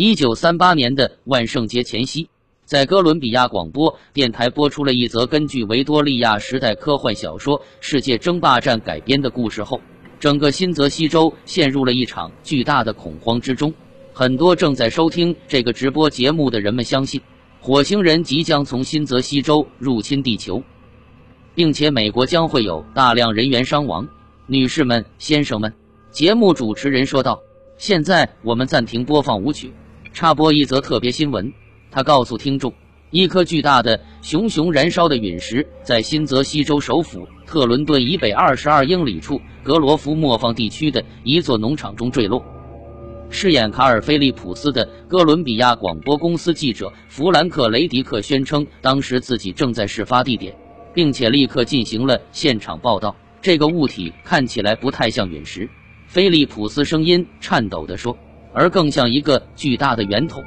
一九三八年的万圣节前夕，在哥伦比亚广播电台播出了一则根据维多利亚时代科幻小说《世界争霸战》改编的故事后，整个新泽西州陷入了一场巨大的恐慌之中。很多正在收听这个直播节目的人们相信，火星人即将从新泽西州入侵地球，并且美国将会有大量人员伤亡。女士们、先生们，节目主持人说道：“现在我们暂停播放舞曲，插播一则特别新闻。”他告诉听众，一颗巨大的、熊熊燃烧的陨石在新泽西州首府特伦顿以北二十二英里处格罗夫磨坊地区的一座农场中坠落。饰演卡尔·菲利普斯的哥伦比亚广播公司记者弗兰克·雷迪克宣称，当时自己正在事发地点，并且立刻进行了现场报道。这个物体看起来不太像陨石，菲利普斯声音颤抖地说，而更像一个巨大的圆筒。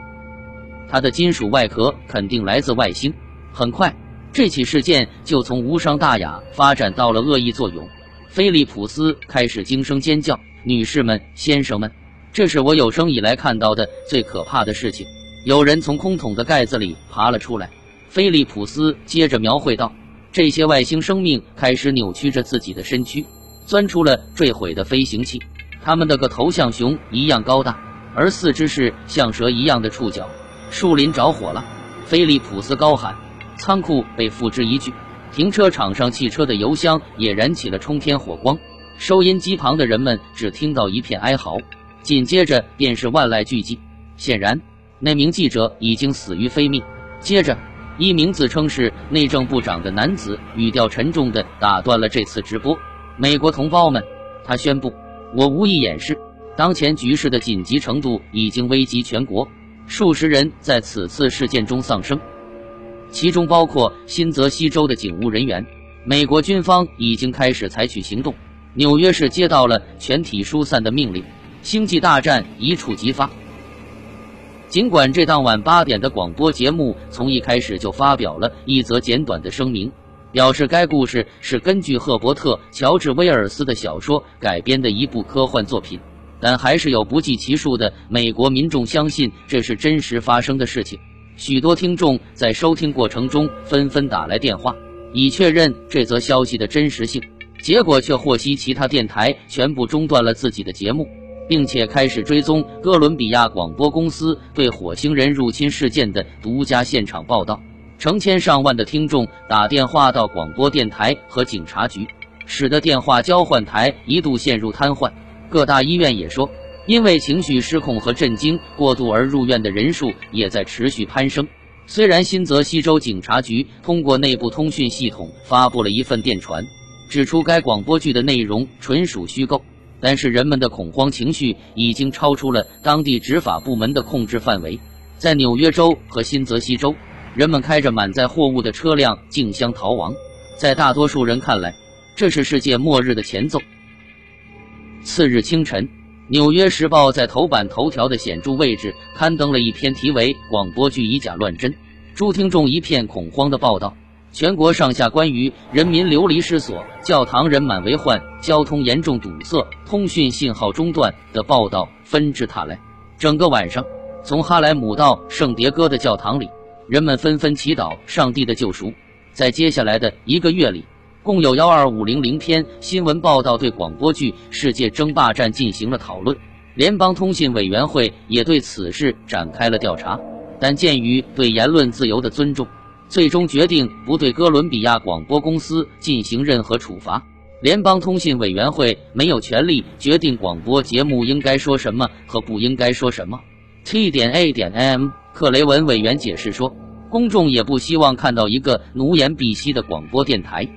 它的金属外壳肯定来自外星。很快，这起事件就从无伤大雅发展到了恶意作用。菲利普斯开始惊声尖叫：“女士们、先生们！”这是我有生以来看到的最可怕的事情。有人从空桶的盖子里爬了出来。菲利普斯接着描绘道：“这些外星生命开始扭曲着自己的身躯，钻出了坠毁的飞行器。他们的个头像熊一样高大，而四肢是像蛇一样的触角。树林着火了！”菲利普斯高喊。仓库被付之一炬，停车场上汽车的油箱也燃起了冲天火光。收音机旁的人们只听到一片哀嚎。紧接着便是万籁俱寂。显然，那名记者已经死于非命。接着，一名自称是内政部长的男子语调沉重地打断了这次直播。美国同胞们，他宣布：“我无意掩饰，当前局势的紧急程度已经危及全国。数十人在此次事件中丧生，其中包括新泽西州的警务人员。美国军方已经开始采取行动。纽约市接到了全体疏散的命令。”星际大战一触即发。尽管这当晚八点的广播节目从一开始就发表了一则简短的声明，表示该故事是根据赫伯特·乔治·威尔斯的小说改编的一部科幻作品，但还是有不计其数的美国民众相信这是真实发生的事情。许多听众在收听过程中纷纷打来电话，以确认这则消息的真实性，结果却获悉其他电台全部中断了自己的节目。并且开始追踪哥伦比亚广播公司对火星人入侵事件的独家现场报道。成千上万的听众打电话到广播电台和警察局，使得电话交换台一度陷入瘫痪。各大医院也说，因为情绪失控和震惊过度而入院的人数也在持续攀升。虽然新泽西州警察局通过内部通讯系统发布了一份电传，指出该广播剧的内容纯属虚构。但是人们的恐慌情绪已经超出了当地执法部门的控制范围，在纽约州和新泽西州，人们开着满载货物的车辆竞相逃亡。在大多数人看来，这是世界末日的前奏。次日清晨，《纽约时报》在头版头条的显著位置刊登了一篇题为“广播剧以假乱真，诸听众一片恐慌”的报道。全国上下关于人民流离失所、教堂人满为患、交通严重堵塞、通讯信号中断的报道纷至沓来。整个晚上，从哈莱姆到圣迭戈的教堂里，人们纷纷祈祷上帝的救赎。在接下来的一个月里，共有幺二五零零篇新闻报道对广播剧《世界争霸战》进行了讨论。联邦通信委员会也对此事展开了调查，但鉴于对言论自由的尊重。最终决定不对哥伦比亚广播公司进行任何处罚。联邦通信委员会没有权利决定广播节目应该说什么和不应该说什么。T 点 A 点 M 克雷文委员解释说，公众也不希望看到一个奴颜婢膝的广播电台。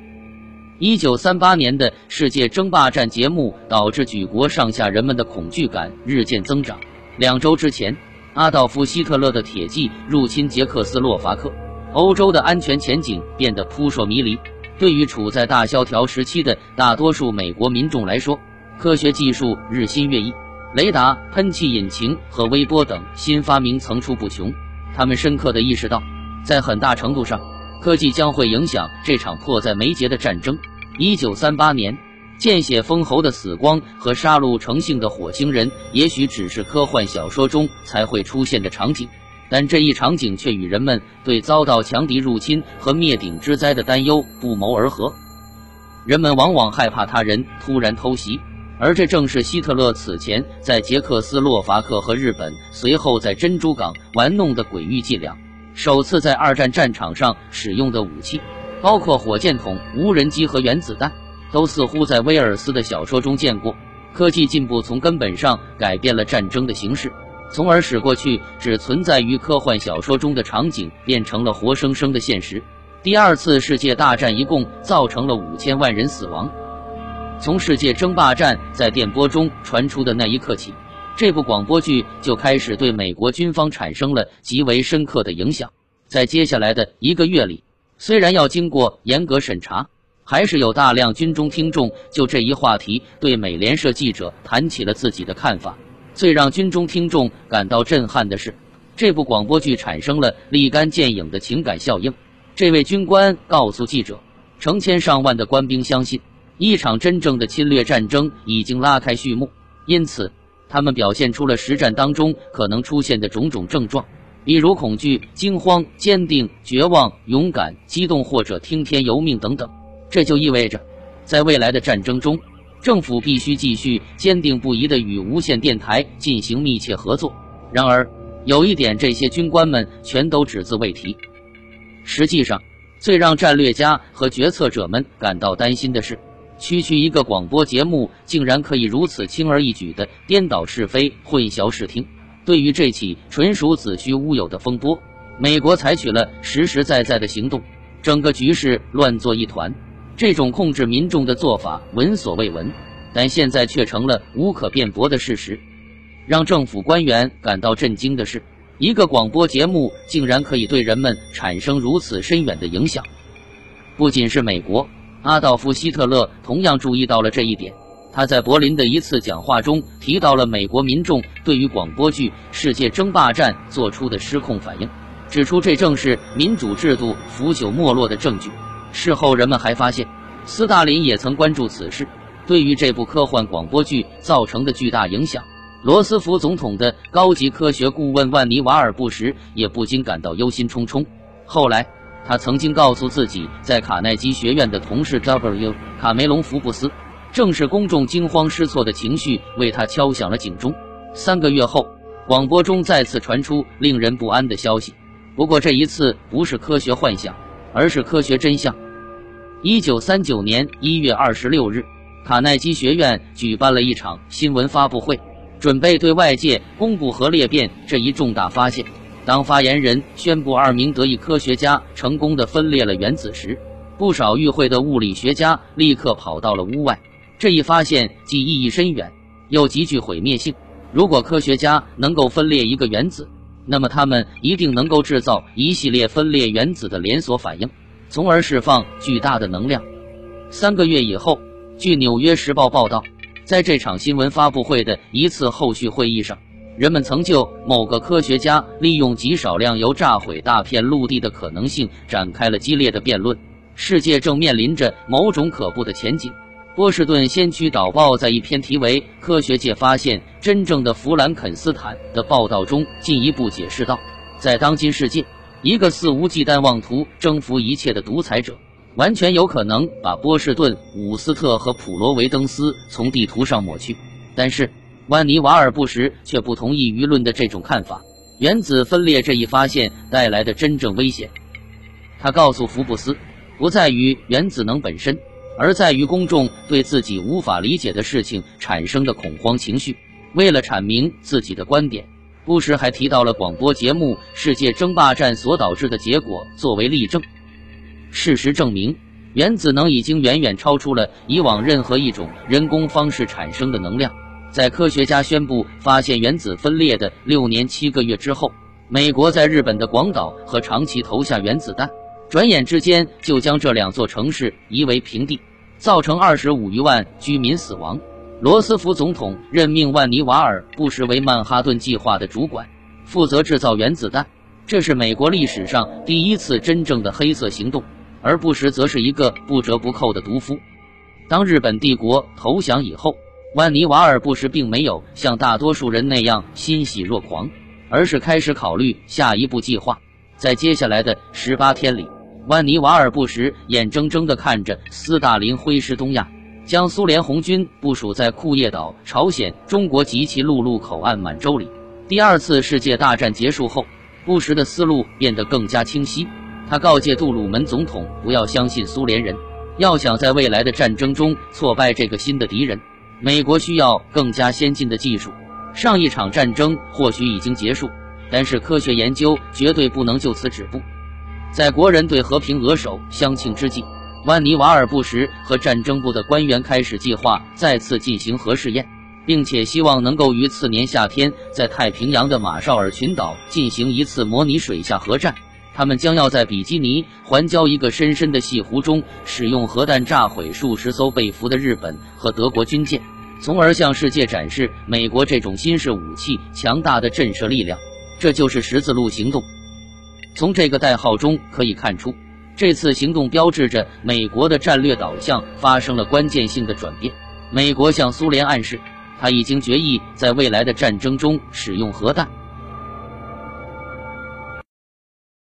一九三八年的世界争霸战节目导致举国上下人们的恐惧感日渐增长。两周之前，阿道夫·希特勒的铁骑入侵捷克斯洛伐克。欧洲的安全前景变得扑朔迷离。对于处在大萧条时期的大多数美国民众来说，科学技术日新月异，雷达、喷气引擎和微波等新发明层出不穷。他们深刻地意识到，在很大程度上，科技将会影响这场迫在眉睫的战争。一九三八年，见血封喉的死光和杀戮成性的火星人，也许只是科幻小说中才会出现的场景，但这一场景却与人们对遭到强敌入侵和灭顶之灾的担忧不谋而合。人们往往害怕他人突然偷袭，而这正是希特勒此前在捷克斯洛伐克和日本，随后在珍珠港玩弄的诡域伎俩。首次在二战战场上使用的武器，包括火箭筒、无人机和原子弹。都似乎在威尔斯的小说中见过。科技进步从根本上改变了战争的形式，从而使过去只存在于科幻小说中的场景变成了活生生的现实。第二次世界大战一共造成了五千万人死亡。从世界争霸战在电波中传出的那一刻起，这部广播剧就开始对美国军方产生了极为深刻的影响。在接下来的一个月里，虽然要经过严格审查。还是有大量军中听众就这一话题对美联社记者谈起了自己的看法。最让军中听众感到震撼的是，这部广播剧产生了立竿见影的情感效应。这位军官告诉记者，成千上万的官兵相信，一场真正的侵略战争已经拉开序幕，因此他们表现出了实战当中可能出现的种种症状，比如恐惧、惊慌、坚定、绝望、勇敢、激动或者听天由命等等。这就意味着，在未来的战争中，政府必须继续坚定不移地与无线电台进行密切合作。然而，有一点，这些军官们全都只字未提。实际上，最让战略家和决策者们感到担心的是，区区一个广播节目竟然可以如此轻而易举地颠倒是非、混淆视听。对于这起纯属子虚乌有的风波，美国采取了实实在在的行动，整个局势乱作一团。这种控制民众的做法闻所未闻，但现在却成了无可辩驳的事实。让政府官员感到震惊的是，一个广播节目竟然可以对人们产生如此深远的影响。不仅是美国，阿道夫·希特勒同样注意到了这一点。他在柏林的一次讲话中提到了美国民众对于广播剧《世界争霸战》做出的失控反应，指出这正是民主制度腐朽没落的证据。事后，人们还发现，斯大林也曾关注此事。对于这部科幻广播剧造成的巨大影响，罗斯福总统的高级科学顾问万尼瓦尔·布什也不禁感到忧心忡忡。后来，他曾经告诉自己在卡耐基学院的同事 W. 卡梅隆·福布斯，正是公众惊慌失措的情绪为他敲响了警钟。三个月后，广播中再次传出令人不安的消息，不过这一次不是科学幻想，而是科学真相。一九三九年一月二十六日，卡耐基学院举办了一场新闻发布会，准备对外界公布核裂变这一重大发现。当发言人宣布二名德裔科学家成功的分裂了原子时，不少与会的物理学家立刻跑到了屋外。这一发现既意义深远，又极具毁灭性。如果科学家能够分裂一个原子，那么他们一定能够制造一系列分裂原子的连锁反应。从而释放巨大的能量。三个月以后，据《纽约时报》报道，在这场新闻发布会的一次后续会议上，人们曾就某个科学家利用极少量油炸毁大片陆地的可能性展开了激烈的辩论。世界正面临着某种可怖的前景。波士顿先驱导报在一篇题为《科学界发现真正的弗兰肯斯坦》的报道中进一步解释道，在当今世界。一个肆无忌惮、妄图征服一切的独裁者，完全有可能把波士顿、伍斯特和普罗维登斯从地图上抹去。但是，万尼瓦尔·布什却不同意舆论的这种看法。原子分裂这一发现带来的真正危险，他告诉福布斯，不在于原子能本身，而在于公众对自己无法理解的事情产生的恐慌情绪。为了阐明自己的观点。布什还提到了广播节目《世界争霸战》所导致的结果作为例证。事实证明，原子能已经远远超出了以往任何一种人工方式产生的能量。在科学家宣布发现原子分裂的六年七个月之后，美国在日本的广岛和长崎投下原子弹，转眼之间就将这两座城市夷为平地，造成二十五余万居民死亡。罗斯福总统任命万尼瓦尔·布什为曼哈顿计划的主管，负责制造原子弹。这是美国历史上第一次真正的黑色行动，而布什则是一个不折不扣的毒夫。当日本帝国投降以后，万尼瓦尔布什并没有像大多数人那样欣喜若狂，而是开始考虑下一步计划。在接下来的十八天里，万尼瓦尔布什眼睁睁地看着斯大林挥师东亚，将苏联红军部署在库页岛、朝鲜、中国及其陆路口岸满洲里。第二次世界大战结束后，布什的思路变得更加清晰。他告诫杜鲁门总统不要相信苏联人，要想在未来的战争中挫败这个新的敌人，美国需要更加先进的技术。上一场战争或许已经结束，但是科学研究绝对不能就此止步。在国人对和平额手相庆之际，万尼瓦尔布什和战争部的官员开始计划再次进行核试验，并且希望能够于次年夏天在太平洋的马绍尔群岛进行一次模拟水下核战。他们将要在比基尼环礁一个深深的细湖中，使用核弹炸毁数十艘被俘的日本和德国军舰，从而向世界展示美国这种新式武器强大的震慑力量。这就是十字路行动。从这个代号中可以看出，这次行动标志着美国的战略导向发生了关键性的转变。美国向苏联暗示，他已经决意在未来的战争中使用核弹。